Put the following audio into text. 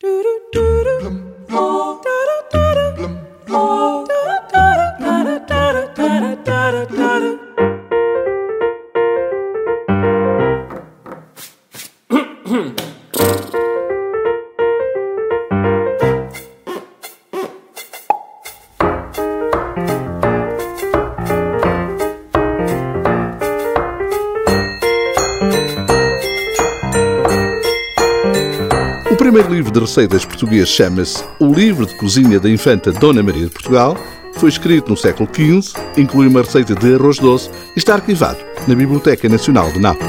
O primeiro livro de receitas português chama-se O Livro de Cozinha da Infanta Dona Maria de Portugal. Foi escrito no século XV, inclui uma receita de arroz doce e está arquivado na Biblioteca Nacional de Nápoles.